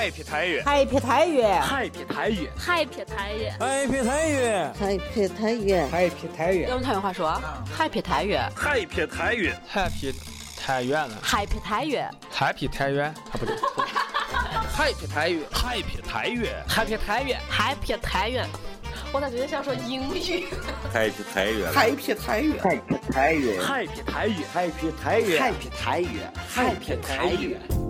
，Happy 太原，Happy 太原，Happy 太原，Happy 太原，Happy 太原，Happy 太原，Happy 太原。用太原话说，Happy 太原，Happy 太原，Happy 太原了，Happy 太原，Happy 太原，啊不对，Happy 太原，Happy 太原，Happy 太原，Happy 太原。我咋觉得像说英语？Happy 太原，Happy 太原，Happy 太原，Happy 太原，Happy 太原，Happy 太原，Happy 太原。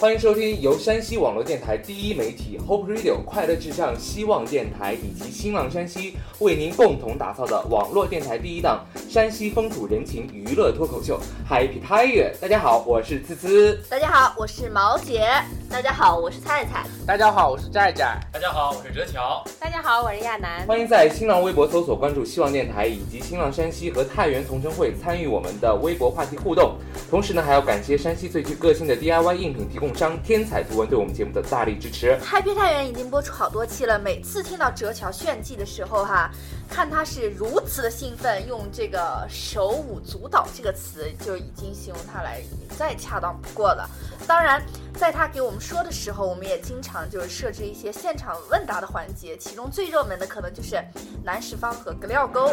欢迎收听由山西网络电台第一媒体 Hope Radio 快乐至上希望电台以及新浪山西为您共同打造的网络电台第一档山西风土人情娱乐脱口秀 Happy 太原。大家好，我是滋滋。大家好，我是毛姐。大家好，我是菜菜。大家好，我是寨寨。大家好，我是哲乔。大家好，我是亚楠。欢迎在新浪微博搜索关注希望电台以及新浪山西和太原同城会参与我们的微博话题互动。同时呢，还要感谢山西最具个性的 DIY 应品提供商天才图文对我们节目的大力支持。Happy 太原已经播出好多期了，每次听到哲桥炫技的时候，哈，看他是如此的兴奋，用这个手舞足蹈这个词就已经形容他来再恰当不过了。当然，在他给我们说的时候，我们也经常就是设置一些现场问答的环节，其中最热门的可能就是南十方和格料沟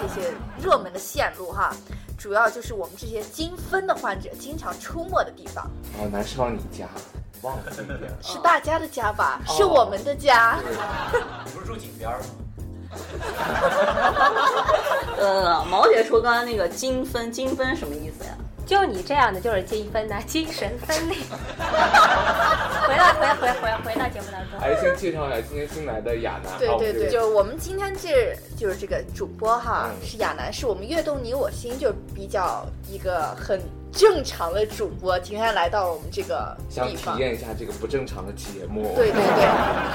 这些热门的线路，哈。主要就是我们这些精分的患者经常出没的地方。哦，南十方你家，忘了这一点。是大家的家吧？是我们的家。你不是住井边吗？呃，毛姐说刚才那个精分，精分什么意思呀？就你这样的就是精分呐，精神分裂。回来回回回回到节目当中，还是先介绍一下今天新来的亚楠。对对对，就我们今天这就是这个主播哈，是亚楠，是我们悦动你我心就比较一个很正常的主播，今天来到了我们这个想体验一下这个不正常的节目。对对对，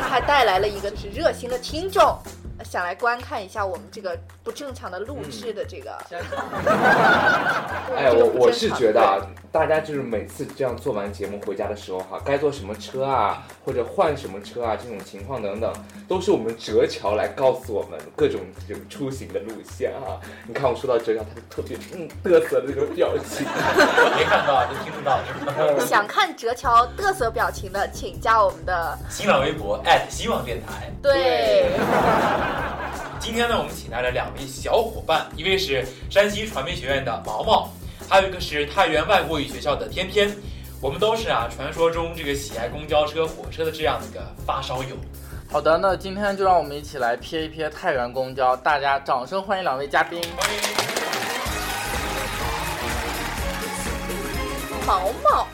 他还带来了一个是热心的听众。想来观看一下我们这个不正常的录制的这个。哎，我我是觉得啊，大家就是每次这样做完节目回家的时候哈，该坐什么车啊，或者换什么车啊，这种情况等等，都是我们哲桥来告诉我们各种这个出行的路线啊。你看我说到哲桥，他就特别嗯嘚瑟的那个表情，没看到就听不到？想看哲桥嘚瑟表情的，请加我们的新浪微博希望电台。对。今天呢，我们请来了两位小伙伴，一位是山西传媒学院的毛毛，还有一个是太原外国语学校的天天。我们都是啊，传说中这个喜爱公交车、火车的这样的一个发烧友。好的，那今天就让我们一起来瞥一瞥太原公交，大家掌声欢迎两位嘉宾。欢迎毛毛。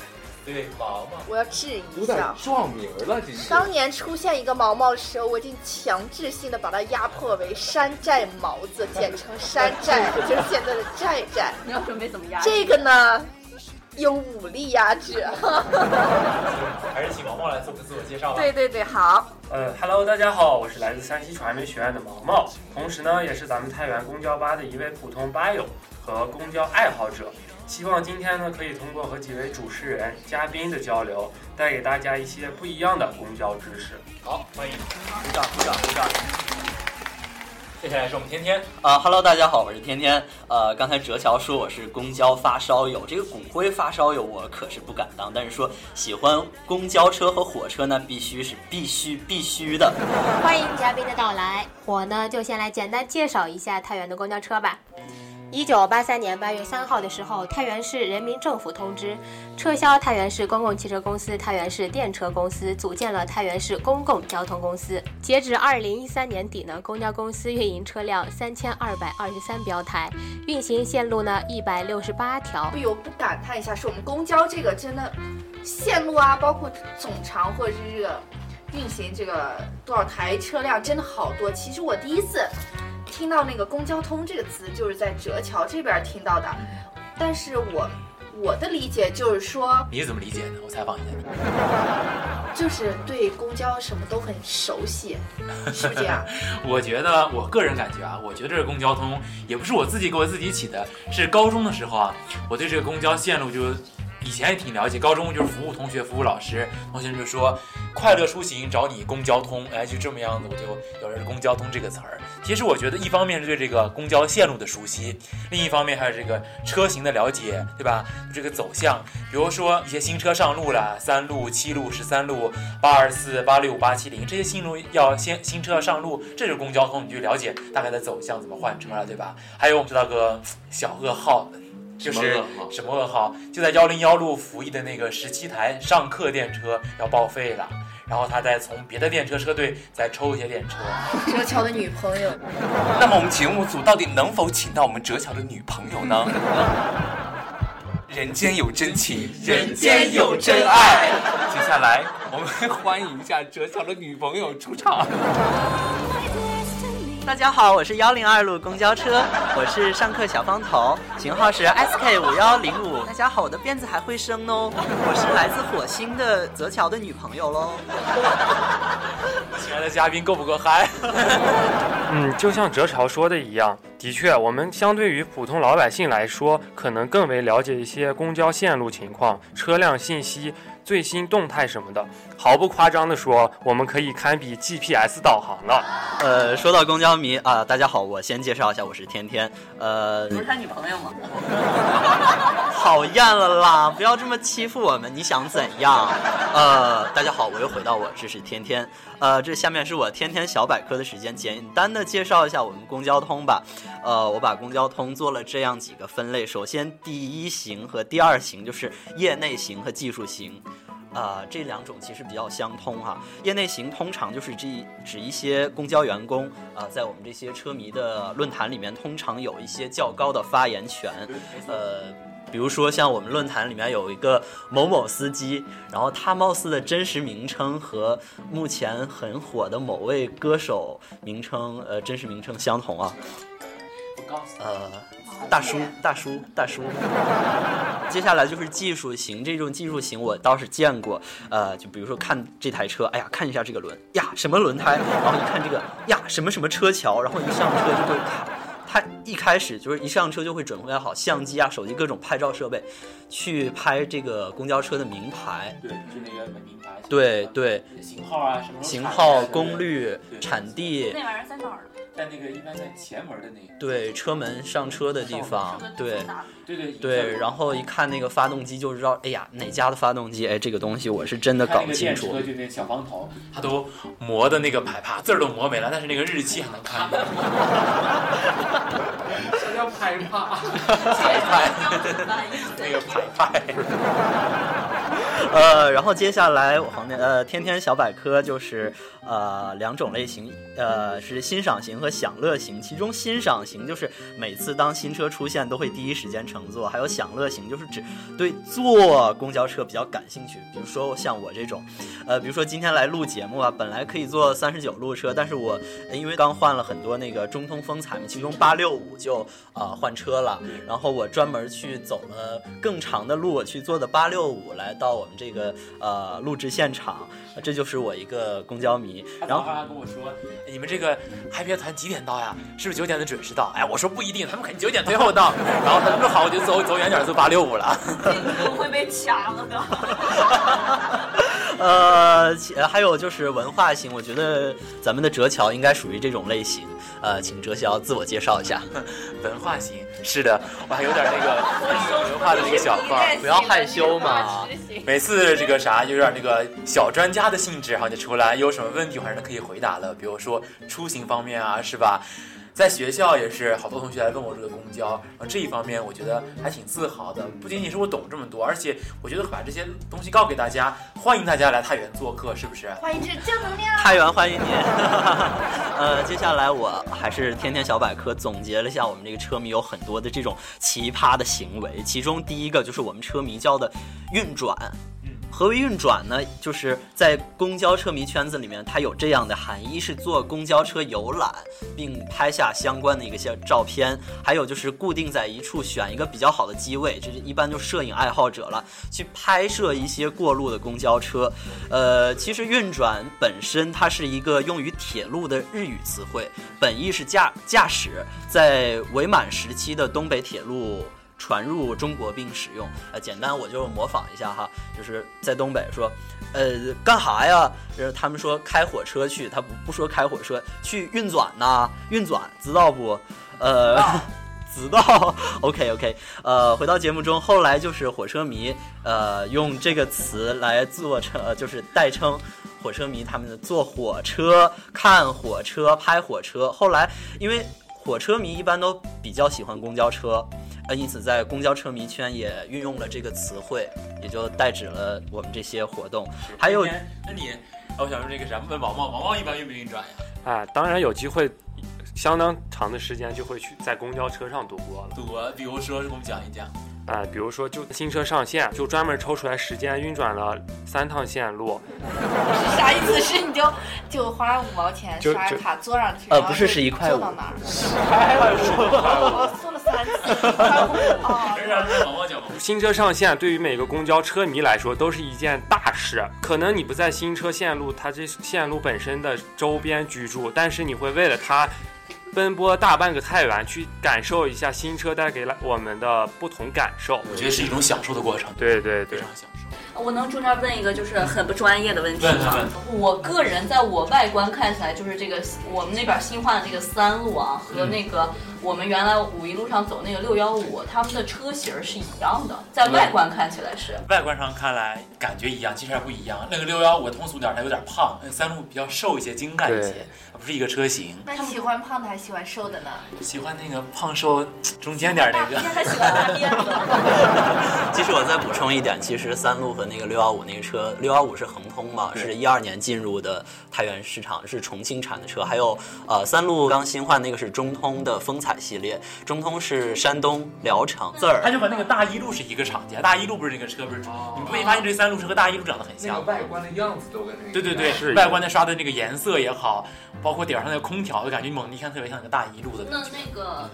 对毛毛，我要质疑一下，撞名了。当年出现一个毛毛的时候，我已经强制性的把它压迫为山寨毛子，简称山寨，就是现在的寨寨。你要准备怎么压？这个呢，用武力压制。还是请毛毛来做个自我介绍吧。对对对，好。呃，Hello，大家好，我是来自山西传媒学院的毛毛，同时呢，也是咱们太原公交吧的一位普通吧友和公交爱好者。希望今天呢，可以通过和几位主持人、嘉宾的交流，带给大家一些不一样的公交知识。好，欢迎，鼓掌，鼓掌，鼓掌。接下来是我们天天啊，Hello，大家好，我是天天。呃，刚才哲乔说我是公交发烧友，这个骨灰发烧友我可是不敢当，但是说喜欢公交车和火车呢，必须是必须必须的。欢迎嘉宾的到来，我呢就先来简单介绍一下太原的公交车吧。一九八三年八月三号的时候，太原市人民政府通知撤销太原市公共汽车公司、太原市电车公司，组建了太原市公共交通公司。截止二零一三年底呢，公交公司运营车辆三千二百二十三标台，运行线路呢一百六十八条。不由不感叹一下，是我们公交这个真的线路啊，包括总长或者是这个运行这个多少台车辆，真的好多。其实我第一次。听到那个“公交通”这个词，就是在折桥这边听到的。但是我我的理解就是说，你是怎么理解的？我采访一下你。就是对公交什么都很熟悉，是不是这样？我觉得，我个人感觉啊，我觉得这个公交通也不是我自己给我自己起的，是高中的时候啊，我对这个公交线路就以前也挺了解，高中就是服务同学、服务老师，同学就说快乐出行找你公交通，哎，就这么样子，我就有了公交通这个词儿。其实我觉得一方面是对这个公交线路的熟悉，另一方面还有这个车型的了解，对吧？这个走向，比如说一些新车上路了，三路、七路、十三路、八二四、八六、八七零这些新路要先新车要上路，这是公交通，你就了解大概的走向，怎么换车了，对吧？还有我们知道个小噩耗。就是什么噩耗？就在幺零幺路服役的那个十七台上客电车要报废了，然后他再从别的电车车队再抽一些电车。哲桥的女朋友。那么我们节目组到底能否请到我们哲桥的女朋友呢？人间有真情，人间有真爱。接下来我们欢迎一下哲桥的女朋友出场。大家好，我是幺零二路公交车，我是上课小方头，型号是 SK 五幺零五。大家好，我的辫子还会生哦，我是来自火星的泽乔的女朋友喽。亲爱的嘉宾够不够嗨？嗯，就像哲乔说的一样，的确，我们相对于普通老百姓来说，可能更为了解一些公交线路情况、车辆信息、最新动态什么的。毫不夸张地说，我们可以堪比 GPS 导航了。呃，说到公交迷啊，大家好，我先介绍一下，我是天天。呃，不是他女朋友吗？讨厌了啦！不要这么欺负我们，你想怎样？呃，大家好，我又回到我，这是天天。呃，这下面是我天天小百科的时间，简单的介绍一下我们公交通吧。呃，我把公交通做了这样几个分类，首先第一型和第二型就是业内型和技术型。啊，这两种其实比较相通哈。业内型通常就是指指一些公交员工啊，在我们这些车迷的论坛里面，通常有一些较高的发言权。呃，比如说像我们论坛里面有一个某某司机，然后他貌似的真实名称和目前很火的某位歌手名称，呃，真实名称相同啊。呃，大叔，大叔，大叔。接下来就是技术型，这种技术型我倒是见过。呃，就比如说看这台车，哎呀，看一下这个轮呀，什么轮胎？然后一看这个呀，什么什么车桥？然后一上车就会看，他一开始就是一上车就会准备好相机啊、手机各种拍照设备，去拍这个公交车的名牌。对，就是那个名牌。对对。型号啊，什么型号、功率、产地。那玩意儿在哪儿？在那个一般在前门的那个。对，车门上车的地方。对。对对对，然后一看那个发动机就知道，哎呀，哪家的发动机？哎，这个东西我是真的搞不清楚。车就那小方头，它都磨的那个牌帕字儿都磨没了，但是那个日期还能看。什么叫牌帕？牌派，那个牌派。呃，然后接下来我天呃天天小百科就是呃两种类型，呃是欣赏型和享乐型。其中欣赏型就是每次当新车出现都会第一时间乘坐，还有享乐型就是指对坐公交车比较感兴趣。比如说像我这种，呃比如说今天来录节目啊，本来可以坐三十九路车，但是我因为刚换了很多那个中通风采嘛，其中八六五就啊换车了，然后我专门去走了更长的路，我去坐的八六五来到我们。这个呃录制现场，这就是我一个公交迷。然后他跟我说：“你们这个嗨皮团几点到呀？是不是九点的准时到？”哎，我说不一定，他们肯定九点最后到。然后他说：“好，我就走走远点，坐八六五了。”不会被掐了的。呃，还有就是文化型，我觉得咱们的哲桥应该属于这种类型。呃，请哲桥自我介绍一下。文化型，是的，我还有点那个文化的那个小范儿，不要害羞嘛。每次这个啥，有点那个小专家的性质，然后就出来，有什么问题还是可以回答的。比如说出行方面啊，是吧？在学校也是好多同学来问我这个公交，然后这一方面我觉得还挺自豪的。不仅仅是我懂这么多，而且我觉得把这些东西告给大家，欢迎大家来太原做客，是不是？欢迎这正能量。太原欢迎您。呃，接下来我还是天天小百科总结了一下，我们这个车迷有很多的这种奇葩的行为，其中第一个就是我们车迷叫的运转。何为运转呢？就是在公交车迷圈子里面，它有这样的含义：一是坐公交车游览，并拍下相关的一个些照片；还有就是固定在一处，选一个比较好的机位，这是一般就摄影爱好者了，去拍摄一些过路的公交车。呃，其实运转本身它是一个用于铁路的日语词汇，本意是驾驾驶。在伪满时期的东北铁路。传入中国并使用。呃，简单我就模仿一下哈，就是在东北说，呃，干哈呀？就是他们说开火车去，他不不说开火车，去运转呐，运转，知道不？呃，知道。OK OK，呃，回到节目中，后来就是火车迷，呃，用这个词来做成，呃就是代称。火车迷他们的坐火车、看火车、拍火车。后来，因为火车迷一般都比较喜欢公交车，呃，因此在公交车迷圈也运用了这个词汇，也就代指了我们这些活动。还有，那你，我想说这个啥？问毛毛，毛毛一般运不运转呀？啊，当然有机会，相当长的时间就会去在公交车上度过了。度过，比如说，给我们讲一讲。啊，比如说就新车上线，就专门抽出来时间运转了三趟线路。啥意思？是你就就花五毛钱刷卡坐上去？呃，不是，是一块五。坐到哪儿？我坐了三次。新车上线对于每个公交车迷来说都是一件大事。可能你不在新车线路，它这线路本身的周边居住，但是你会为了它。奔波大半个太原去感受一下新车带给了我们的不同感受，我觉得是一种享受的过程。对对对，非常享受。我能中间问一个就是很不专业的问题吗？我个人在我外观看起来，就是这个我们那边新换的这个三路啊，和那个我们原来五一路上走那个六幺五，他们的车型是一样的，在外观看起来是。外观上看来感觉一样，其实还不一样。那个六幺五通俗点，它有点胖；那三路比较瘦一些，精干一些，不是一个车型。那你喜欢胖的还是喜欢瘦的呢？喜欢那个胖瘦中间点那个。还喜欢大辫子。其实我再补充一点，其实三路和那个六幺五那个车，六幺五是恒通嘛，是一二年进入的太原市场，是重庆产的车。还有呃，三路刚新换那个是中通的风采系列，中通是山东聊城字儿。它就和那个大一路是一个厂家，大一路不是那个车不是？你没发现这三路车和大一路长得很像？外观的样子都跟那个。对对对，外观的刷的那个颜色也好，包括顶上那个空调，的感觉猛一看特别像那个大一路的。那那个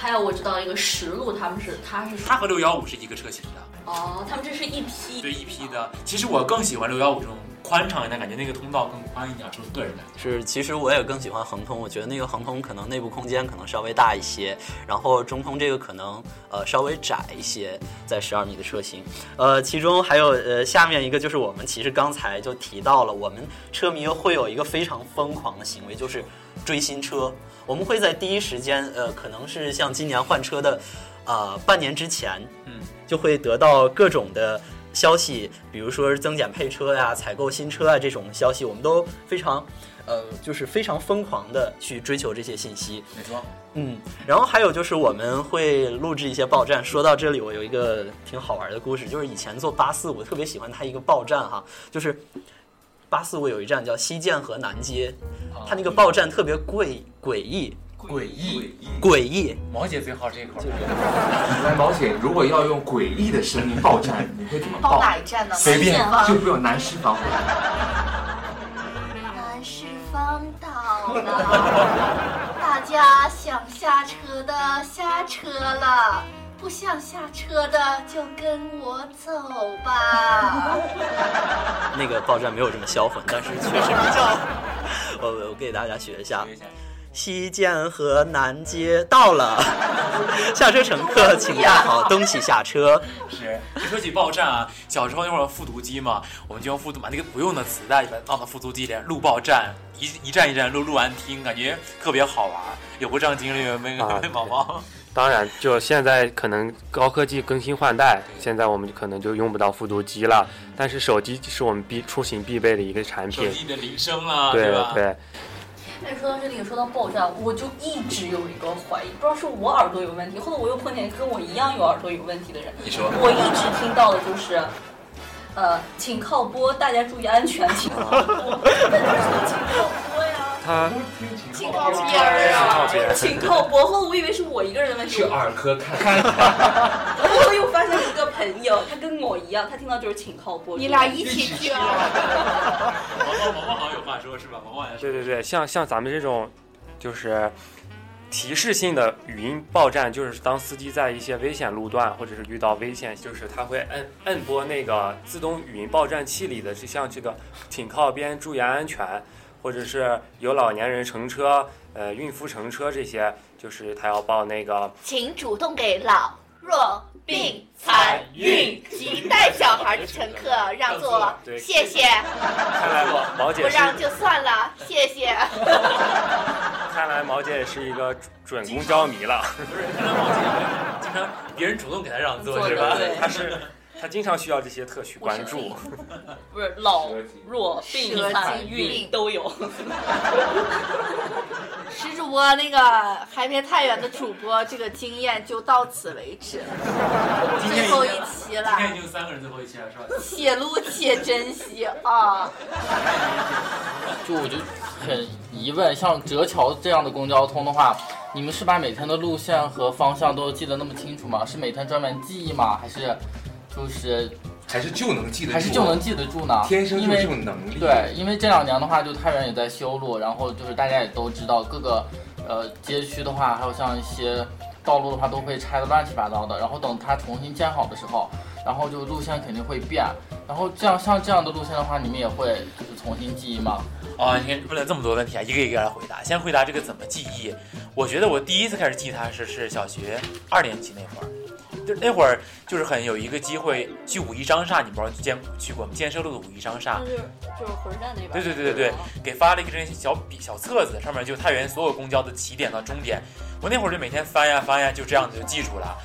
还有我知道一个十路，他们是他是他和六幺五是一个车型的。哦，他们这是一批。对一批的，其实我更喜欢六幺五这种宽敞一点，感觉那个通道更宽一点，是个人感觉。是，其实我也更喜欢恒通，我觉得那个恒通可能内部空间可能稍微大一些，然后中通这个可能呃稍微窄一些，在十二米的车型。呃，其中还有呃下面一个就是我们其实刚才就提到了，我们车迷会有一个非常疯狂的行为，就是追新车。我们会在第一时间，呃，可能是像今年换车的。啊，半年之前，嗯，就会得到各种的消息，比如说增减配车呀、采购新车啊这种消息，我们都非常，呃，就是非常疯狂的去追求这些信息。没错，嗯，然后还有就是我们会录制一些报站。说到这里，我有一个挺好玩的故事，就是以前做八四我特别喜欢它一个报站哈，就是八四五有一站叫西涧河南街，它那个报站特别贵诡异。诡异，诡异。毛姐最好这一口。来，毛姐，如果要用诡异的声音报站，你会怎么报？报哪一站呢？随便，就不用南师房。南师方到了，大家想下车的下车了，不想下车的就跟我走吧。那个报站没有这么销魂，但是确实比较。我我给大家学一下。西涧河南街到了，下车乘客请带好东西下车。是，说起报站啊，小时候那会儿复读机嘛，我们就用复读把那个不用的磁带放到复读机里录报站，一一站一站录，录完听，感觉特别好玩。有过这样经历没？毛毛？当然，就现在可能高科技更新换代，现在我们可能就用不到复读机了。但是手机是我们必出行必备的一个产品。手机的铃声啊，对吧？对。哎，说到这里，说到爆炸，我就一直有一个怀疑，不知道是我耳朵有问题，后来我又碰见跟我一样有耳朵有问题的人。你说，我一直听到的就是，呃，请靠播，大家注意安全，请 靠播。他请靠边儿啊，请靠播。后来我以为是我一个人的问题。去耳科看看。后又发现一个朋友，他跟我一样，他听到就是请靠播。你俩一起去啊。毛毛毛毛好像有话说，是吧？毛毛也是。对对对，像像咱们这种，就是提示性的语音报站，就是当司机在一些危险路段或者是遇到危险，就是他会摁摁拨那个自动语音报站器里的，就像这个请靠边，注意安全。或者是有老年人乘车，呃，孕妇乘车这些，就是他要报那个，请主动给老弱病残孕及带小孩的乘客让座，谢谢。看来毛毛姐不让就算了，谢谢。看来毛姐也是一个准公交迷了。不是，看来毛姐经常 别人主动给她让座是吧？对她是她经常需要这些特许关注。不是老 弱病残孕都有。石主播那个海边太原的主播，这个经验就到此为止了，最后一期了今，天已经三个人最后一期了是吧？且录且珍惜啊！就我就很疑问，像折桥这样的公交通的话，你们是把每天的路线和方向都记得那么清楚吗？是每天专门记忆吗？还是就是还是就能记得住，还是就能记得住呢？天生就因为这种能力。对，因为这两年的话，就太原也在修路，然后就是大家也都知道，各个呃街区的话，还有像一些道路的话，都会拆的乱七八糟的。然后等它重新建好的时候，然后就路线肯定会变。然后这样像这样的路线的话，你们也会就是重新记忆吗？啊，你看问了这么多问题啊，一个一个来回答。先回答这个怎么记忆。我觉得我第一次开始记它是是小学二年级那会儿，就那会儿就是很有一个机会去五一商厦，你不知道见去过吗？建设路的五一商厦。就是就是火车站那边。对对对对对，给发了一个这小笔小册子，上面就太原所有公交的起点到终点。我那会儿就每天翻呀翻呀，就这样子就记住了。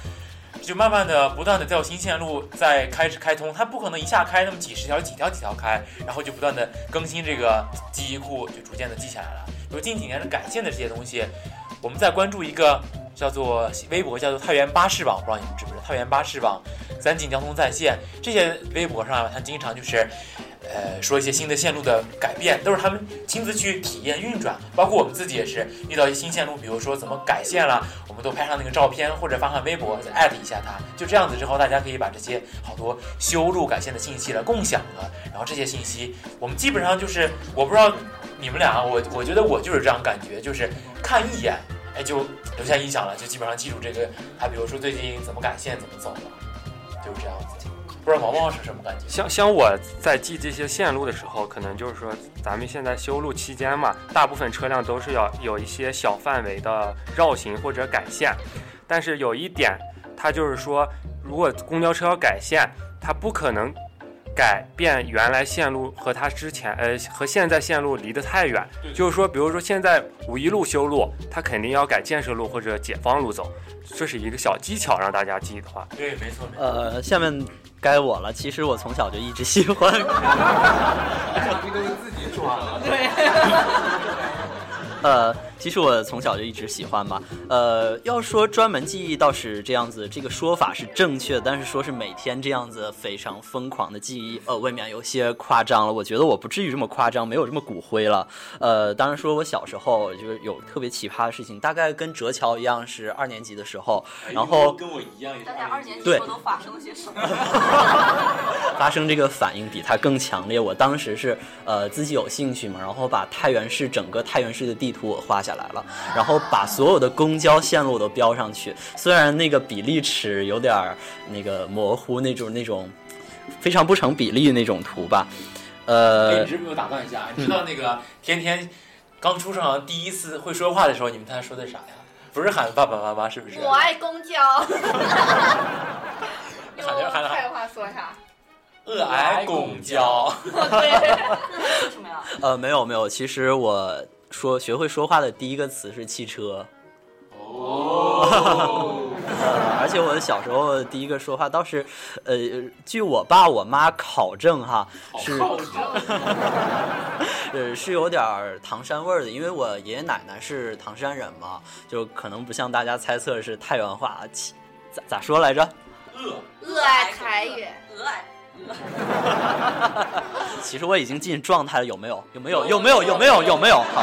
就慢慢的、不断的在有新线路在开始开通，它不可能一下开那么几十条、几条、几条开，然后就不断的更新这个记忆库，就逐渐的记起来了。有近几年的改线的这些东西，我们在关注一个叫做微博叫做太原巴士网，不知道你们知不知道？太原巴士网、三晋交通在线这些微博上，他经常就是。呃，说一些新的线路的改变，都是他们亲自去体验运转。包括我们自己也是遇到一些新线路，比如说怎么改线了，我们都拍上那个照片或者发上微博，艾特一下他。就这样子之后，大家可以把这些好多修路改线的信息来共享了。然后这些信息，我们基本上就是，我不知道你们俩，我我觉得我就是这样感觉，就是看一眼，哎，就留下印象了，就基本上记住这个。他比如说最近怎么改线，怎么走了，就是这样子。不知道毛毛是什么感觉？像像我在记这些线路的时候，可能就是说咱们现在修路期间嘛，大部分车辆都是要有一些小范围的绕行或者改线，但是有一点，它就是说，如果公交车要改线，它不可能改变原来线路和它之前呃和现在线路离得太远。就是说，比如说现在五一路修路，它肯定要改建设路或者解放路走，这是一个小技巧，让大家记的话。对，没错。没错呃，下面该我了。其实我从小就一直喜欢。这都是自己说了。对。呃，其实我从小就一直喜欢吧。呃，要说专门记忆倒是这样子，这个说法是正确的，但是说是每天这样子非常疯狂的记忆，呃，未免有些夸张了。我觉得我不至于这么夸张，没有这么骨灰了。呃，当然说我小时候就是有特别奇葩的事情，大概跟哲桥一样，是二年级的时候，然后跟我一样也是大家二年级对时候都发生了些什么？发生这个反应比他更强烈。我当时是呃自己有兴趣嘛，然后把太原市整个太原市的地图我画下来了，然后把所有的公交线路都标上去。虽然那个比例尺有点儿那个模糊，那种那种非常不成比例那种图吧。哎，呃你，知不我打断一下？你知道那个天天刚出生第一次会说话的时候，你们他说的啥呀？不是喊爸爸妈妈，是不是？我爱公交。喊着喊着话说啥？恶爱公交。为什么呀？呃，没有没有，其实我说学会说话的第一个词是汽车。哦。呃，而且我小时候第一个说话倒是，呃，据我爸我妈考证哈，是，呃，是有点唐山味儿的，因为我爷爷奶奶是唐山人嘛，就可能不像大家猜测是太原话，其咋咋说来着？恶恶爱凯越，鹅爱。其实我已经进状态了，有没有？有没有？有没有？有没有？有没有？好，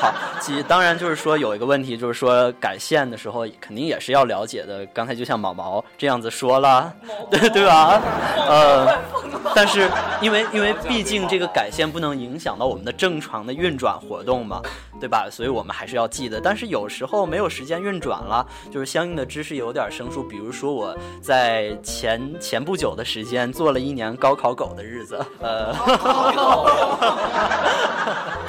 好，其实当然就是说有一个问题，就是说改线的时候肯定也是要了解的。刚才就像毛毛这样子说了，对对吧？呃，但是因为因为毕竟这个改线不能影响到我们的正常的运转活动嘛，对吧？所以我们还是要记得。但是有时候没有时间运转了，就是相应的知识有点生疏。比如说我在前前不久的时间做了一年高考狗的日子，呃，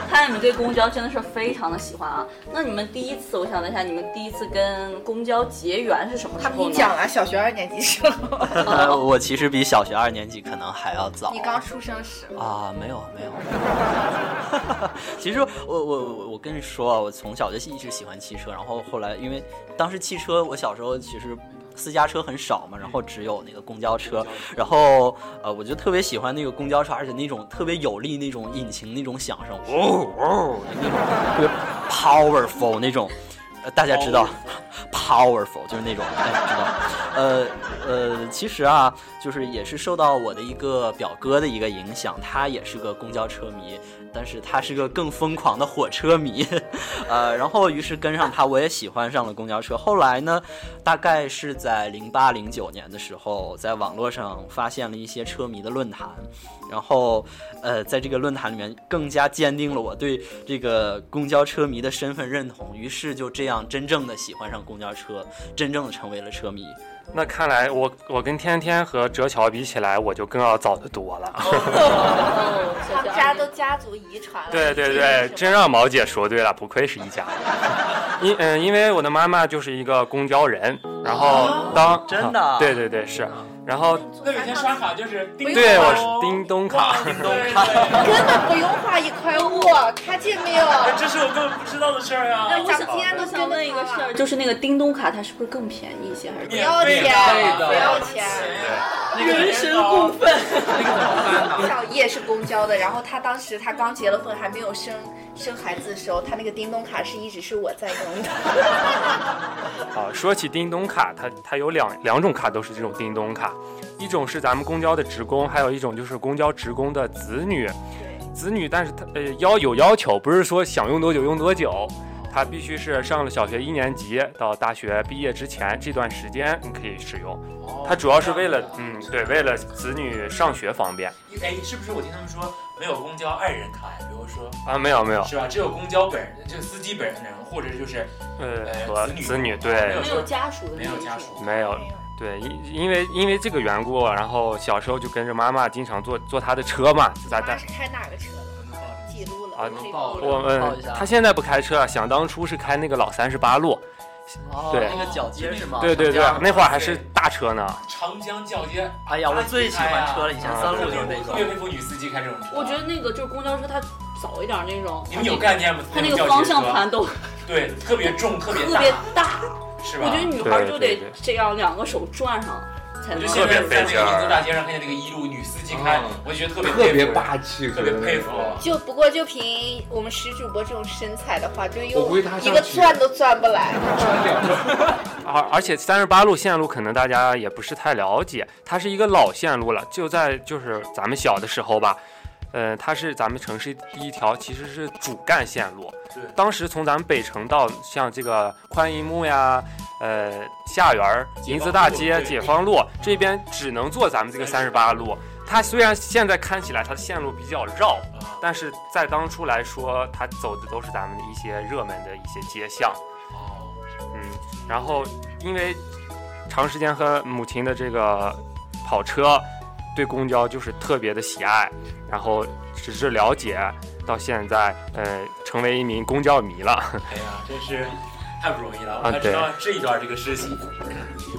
看来你们对公交真的是非常的喜欢啊。那你们第一次，我想问一下，你们第一次跟公交结缘是什么时他候你讲了，小学二年级时候，呃我其实比小学二年级可能还要早你刚出生时，啊，没有没有。其实我我我我跟你说啊，我从小就一直喜欢汽车，然后后来因为当时汽车，我小时候其实。私家车很少嘛，然后只有那个公交车，然后呃，我就特别喜欢那个公交车，而且那种特别有力那种引擎那种响声，哦哦，那种特别 powerful 那种，呃，大家知道 powerful 就是那种，大家知道，呃呃，其实啊，就是也是受到我的一个表哥的一个影响，他也是个公交车迷，但是他是个更疯狂的火车迷，呃，然后于是跟上他，我也喜欢上了公交车。后来呢，大概是在零八零九年的时候，在网络上发现了一些车迷的论坛，然后呃，在这个论坛里面更加坚定了我对这个公交车迷的身份认同，于是就这样真正的喜欢上公交车，真正的成为了车迷。那看来我我跟天天和哲乔比起来，我就更要早得多了。他们家都家族遗传了。对对对，真让毛姐说对了，不愧是一家人。因嗯，因为我的妈妈就是一个公交人，然后当真的啊对对对是，然后那每天刷卡就是叮对我是叮咚卡，叮咚 卡，根本不用花一块五，看见没有？这是我根本不知道的事儿啊！哎，我想今天都想问一个事儿，就是那个叮咚卡，它是不是更便宜一些，还是不要钱，不要钱。人神共愤。小叶 是公交的，然后他当时他刚结了婚，还没有生生孩子的时候，他那个叮咚卡是一直是我在用的。啊，说起叮咚卡，它它有两两种卡都是这种叮咚卡，一种是咱们公交的职工，还有一种就是公交职工的子女。子女，但是他呃要有要求，不是说想用多久用多久，他必须是上了小学一年级到大学毕业之前这段时间你可以使用。它主要是为了嗯对，为了子女上学方便。哎，是不是我听他们说没有公交爱人卡呀？比如说啊，没有没有，是吧？只有公交本人，就司机本人，或者就是呃呃和子女子女对。没有家属的没有家属，没有。对，因因为因为这个缘故，然后小时候就跟着妈妈经常坐坐她的车嘛，在在。妈是开哪个车的？记录了，啊我们他现在不开车了，想当初是开那个老三十八路，哦，对那个铰接是吗？对对对长江，那会儿还是大车呢。长江铰接。哎呀，我最喜欢车了，以前三路就是那种特别。佩服女司机开这种车。我觉得那个就是公交车，它早一点那种，你们有概念吗？它那个方向盘都对，特别重，特别特别大，是吧？我觉得女孩就得这样两个手转上才能我就。现在在那个银座大街上看见那个一路女司机开，我就觉得特别特别霸气，特别佩服。就不过就凭我们石主播这种身材的话，就用一个钻都钻不来。而而且三十八路线路可能大家也不是太了解，它是一个老线路了，就在就是咱们小的时候吧，呃，它是咱们城市第一条其实是主干线路。对。当时从咱们北城到像这个宽银幕呀、呃下园儿、银子大街、解放路这边，只能坐咱们这个三十八路。它虽然现在看起来它的线路比较绕，但是在当初来说，它走的都是咱们的一些热门的一些街巷。哦。嗯，然后因为长时间和母亲的这个跑车，对公交就是特别的喜爱，然后只是了解到现在，呃，成为一名公交迷了。哎呀，真是太不容易了，啊我才知道这一段这个事情。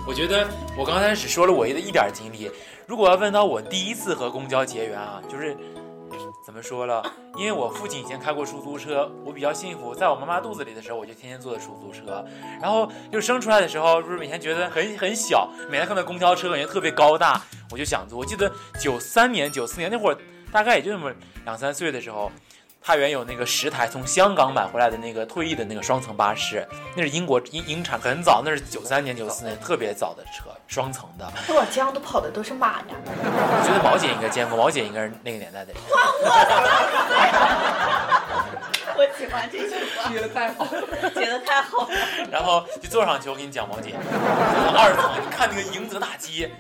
我觉得我刚才只说了我的一点经历，如果要问到我第一次和公交结缘啊，就是怎么说了？因为我父亲以前开过出租车，我比较幸福，在我妈妈肚子里的时候，我就天天坐的出租车，然后就生出来的时候，不是每天觉得很很小，每天看到公交车感觉特别高大，我就想坐。我记得九三年、九四年那会儿，大概也就那么两三岁的时候。太原有那个十台从香港买回来的那个退役的那个双层巴士，那是英国英英产，很早，那是九三年、九四年特别早的车，双层的。我这样都跑的都是马呀！我觉得毛姐应该见过，毛姐应该是那个年代的人。我喜欢这句话，写的太好，写的太好了。然后就坐上去，我跟你讲，毛姐，从二层你看那个迎泽大街，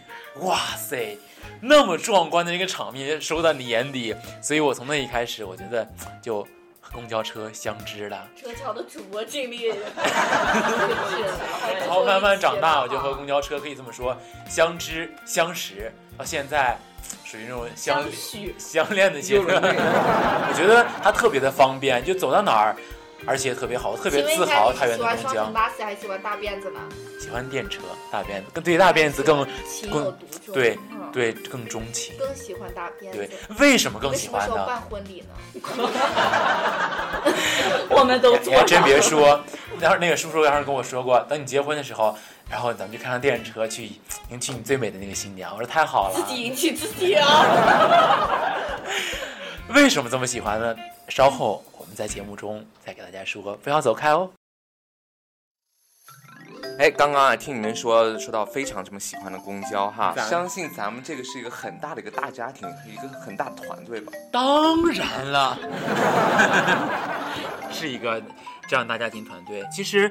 哇塞，那么壮观的一个场面收到你眼底，所以我从那一开始，我觉得就和公交车相知了。车桥的主播经历，然后慢慢长大，我就和公交车可以这么说相知相识，到现在属于那种相相相恋的阶段。我觉得它特别的方便，就走到哪儿，而且特别好，特别自豪太原喜欢双的公交层。巴士还喜欢大辫子呢？喜欢电车大辫子，更对大辫子更更对嗯对更钟情。更喜欢大辫子。对，为什么更喜欢呢？办婚礼呢？我们都你还真别说，当时那个叔叔当时跟我说过，等你结婚的时候，然后咱们就开上电车去迎娶你最美的那个新娘。我说太好了。自己迎娶自己啊！为什么这么喜欢呢？稍后在节目中再给大家说，不要走开哦。哎，刚刚啊，听你们说说到非常这么喜欢的公交哈，相信咱们这个是一个很大的一个大家庭，一个很大的团队吧？当然了，是一个这样大家庭团队。其实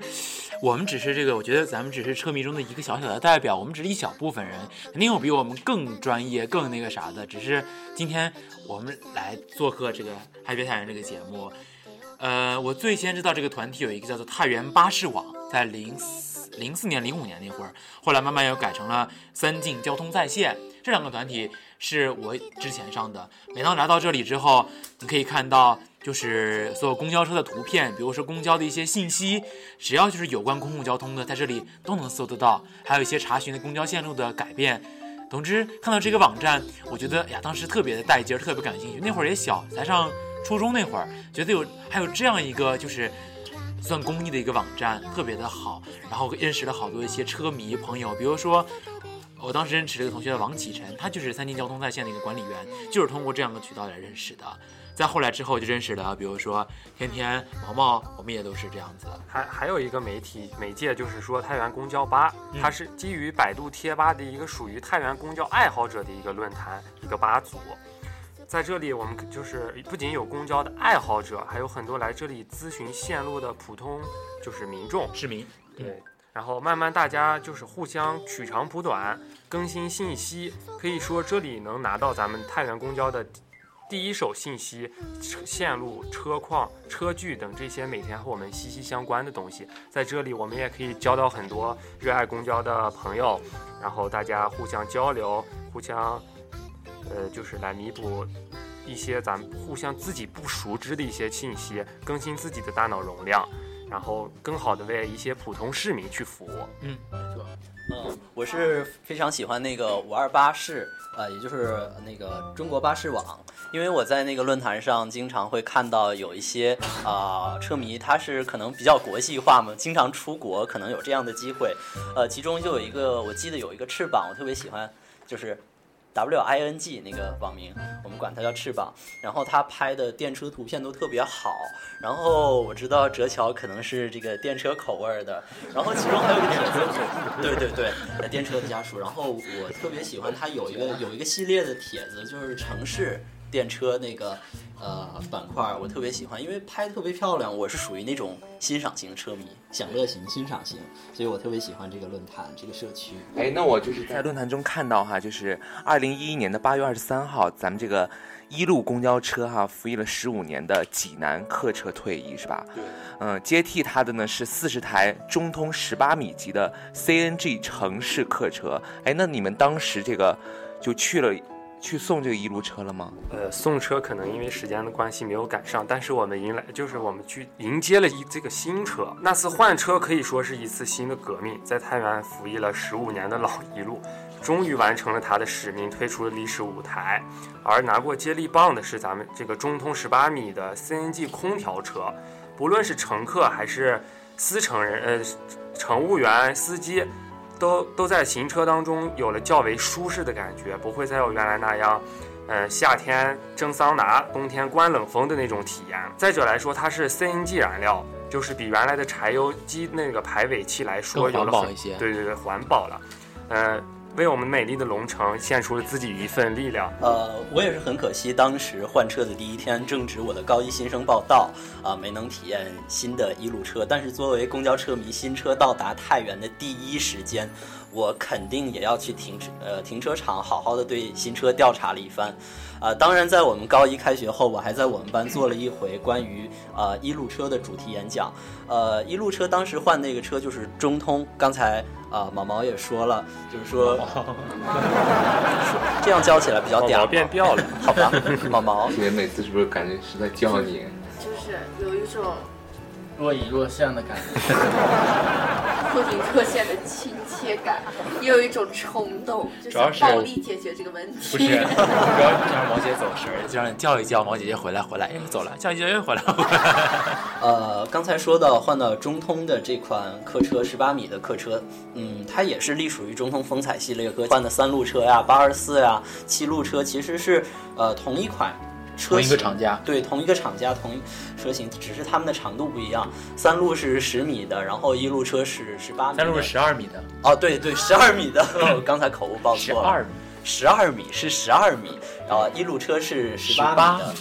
我们只是这个，我觉得咱们只是车迷中的一个小小的代表，我们只是一小部分人，肯定有比我们更专业、更那个啥的。只是今天我们来做客这个《嗨别太原》这个节目。呃，我最先知道这个团体有一个叫做太原巴士网，在零四零四年、零五年那会儿，后来慢慢又改成了三晋交通在线。这两个团体是我之前上的。每当来到这里之后，你可以看到就是所有公交车的图片，比如说公交的一些信息，只要就是有关公共交通的，在这里都能搜得到。还有一些查询的公交线路的改变。总之，看到这个网站，我觉得呀，当时特别的带劲儿，特别感兴趣。那会儿也小，才上初中那会儿，觉得有还有这样一个就是算公益的一个网站，特别的好。然后认识了好多一些车迷朋友，比如说我当时认识了一个同学叫王启辰，他就是三晋交通在线的一个管理员，就是通过这样的渠道来认识的。再后来之后就认识了，比如说天天、毛毛，我们也都是这样子。还还有一个媒体媒介，就是说太原公交吧，嗯它是基于百度贴吧的一个属于太原公交爱好者的一个论坛，一个吧组。在这里，我们就是不仅有公交的爱好者，还有很多来这里咨询线路的普通就是民众市民。对，然后慢慢大家就是互相取长补短，更新信息，可以说这里能拿到咱们太原公交的第一手信息、车线路、车况、车距等这些每天和我们息息相关的东西。在这里，我们也可以交到很多热爱公交的朋友，然后大家互相交流，互相，呃，就是来弥补一些咱们互相自己不熟知的一些信息，更新自己的大脑容量，然后更好的为一些普通市民去服务。嗯，没错。嗯，我是非常喜欢那个五二八士，呃，也就是那个中国巴士网，因为我在那个论坛上经常会看到有一些啊、车迷，他是可能比较国际化嘛，经常出国，可能有这样的机会。呃，其中就有一个，我记得有一个翅膀，我特别喜欢，就是。W I N G 那个网名，我们管它叫翅膀。然后他拍的电车图片都特别好。然后我知道哲桥可能是这个电车口味的，然后其中还有一个电车，对 对对，电车的家属。然后我特别喜欢他有一个有一个系列的帖子，就是城市电车那个呃板块，我特别喜欢，因为拍得特别漂亮。我是属于那种欣赏型车迷，享乐型、欣赏型，所以我特别喜欢这个论坛这个社区。哎，那我就是在论坛中看到哈，就是二零一一年的八月二十三号，咱们这个一路公交车哈服役了十五年的济南客车退役是吧？对。嗯，接替它的呢是四十台中通十八米级的 CNG 城市客车。哎，那你们当时这个就去了去送这个一路车了吗？呃，送车可能因为时间的关系没有赶上，但是我们迎来就是我们去迎接了一这个新车。那次换车可以说是一次新的革命，在太原服役了十五年的老一路，终于完成了他的使命，退出了历史舞台。而拿过接力棒的是咱们这个中通十八米的 CNG 空调车，不论是乘客还是司乘人呃乘务员、司机。都都在行车当中有了较为舒适的感觉，不会再有原来那样，呃，夏天蒸桑拿，冬天关冷风的那种体验。再者来说，它是 CNG 燃料，就是比原来的柴油机那个排尾气来说有了对对对，环保了，呃，为我们美丽的龙城献出了自己一份力量。呃，我也是很可惜，当时换车的第一天正值我的高一新生报到，啊、没能体验新的一路车。但是作为公交车迷，新车到达太原的第一时间，我肯定也要去停车呃停车场好好的对新车调查了一番。啊，当然，在我们高一开学后，我还在我们班做了一回关于呃一路车的主题演讲。呃，一路车当时换那个车就是中通，刚才啊毛毛也说了，就是说这样叫起来比较嗲，变调了，好吧？毛毛，你每次是不是感觉是在叫你？就是有一种若隐若现的感觉，若隐若现的亲切感，也有一种冲动，就主要是暴力解决这个问题。不是，主要不想让毛姐走神儿，就让你叫一叫毛姐姐回来回来，哎走了，叫一叫又回来回来。呃，刚才说到换到中通的这款客车十八米的客车，嗯，它也是隶属于中通风采系列和换的三路车呀、八二四呀、七路车，其实是呃同一款。车同一个厂家，对，同一个厂家，同一车型，只是它们的长度不一样。三路是十米的，然后一路车是十八米，三路是十二米的。哦，对对，十二米的，我刚才口误报错了。十二米，十二米是十二米，然后一路车是十八米的。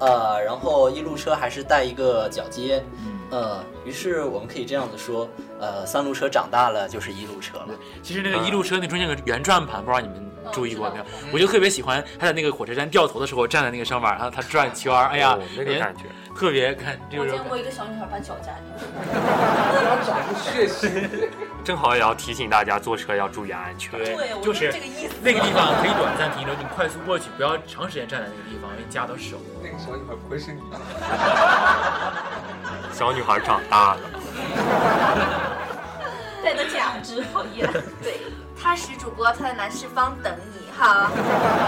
呃，然后一路车还是带一个脚接，呃，于是我们可以这样子说，呃，三路车长大了就是一路车了。其实那个一路车那中间有个圆转盘，不知道你们注意过没有？我就特别喜欢他在那个火车站掉头的时候站在那个上面，然后他转圈儿，哎呀，那个感觉特别看。我见过一个小女孩把脚夹进去，长出血丝。正好也要提醒大家坐车要注意安全。对，对就是这个意思。那个地方可以短暂停留，你快速过去，不要长时间站在那个地方，因为夹到手。那个小女孩不会是你。小女孩长大了，带着假肢，讨厌。对，他是主播，他在南市方等你哈。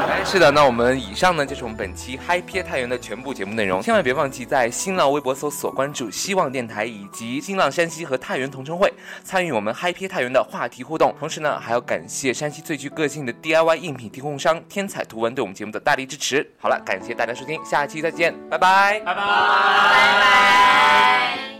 哎，是的，那我们以上呢就是我们本期嗨皮太原的全部节目内容，千万别忘记在新浪微博搜索关注希望电台以及新浪山西和太原同城会，参与我们嗨皮太原的话题互动。同时呢，还要感谢山西最具个性的 DIY 应品提供商天彩图文对我们节目的大力支持。好了，感谢大家收听，下期再见，拜拜，拜拜，拜拜。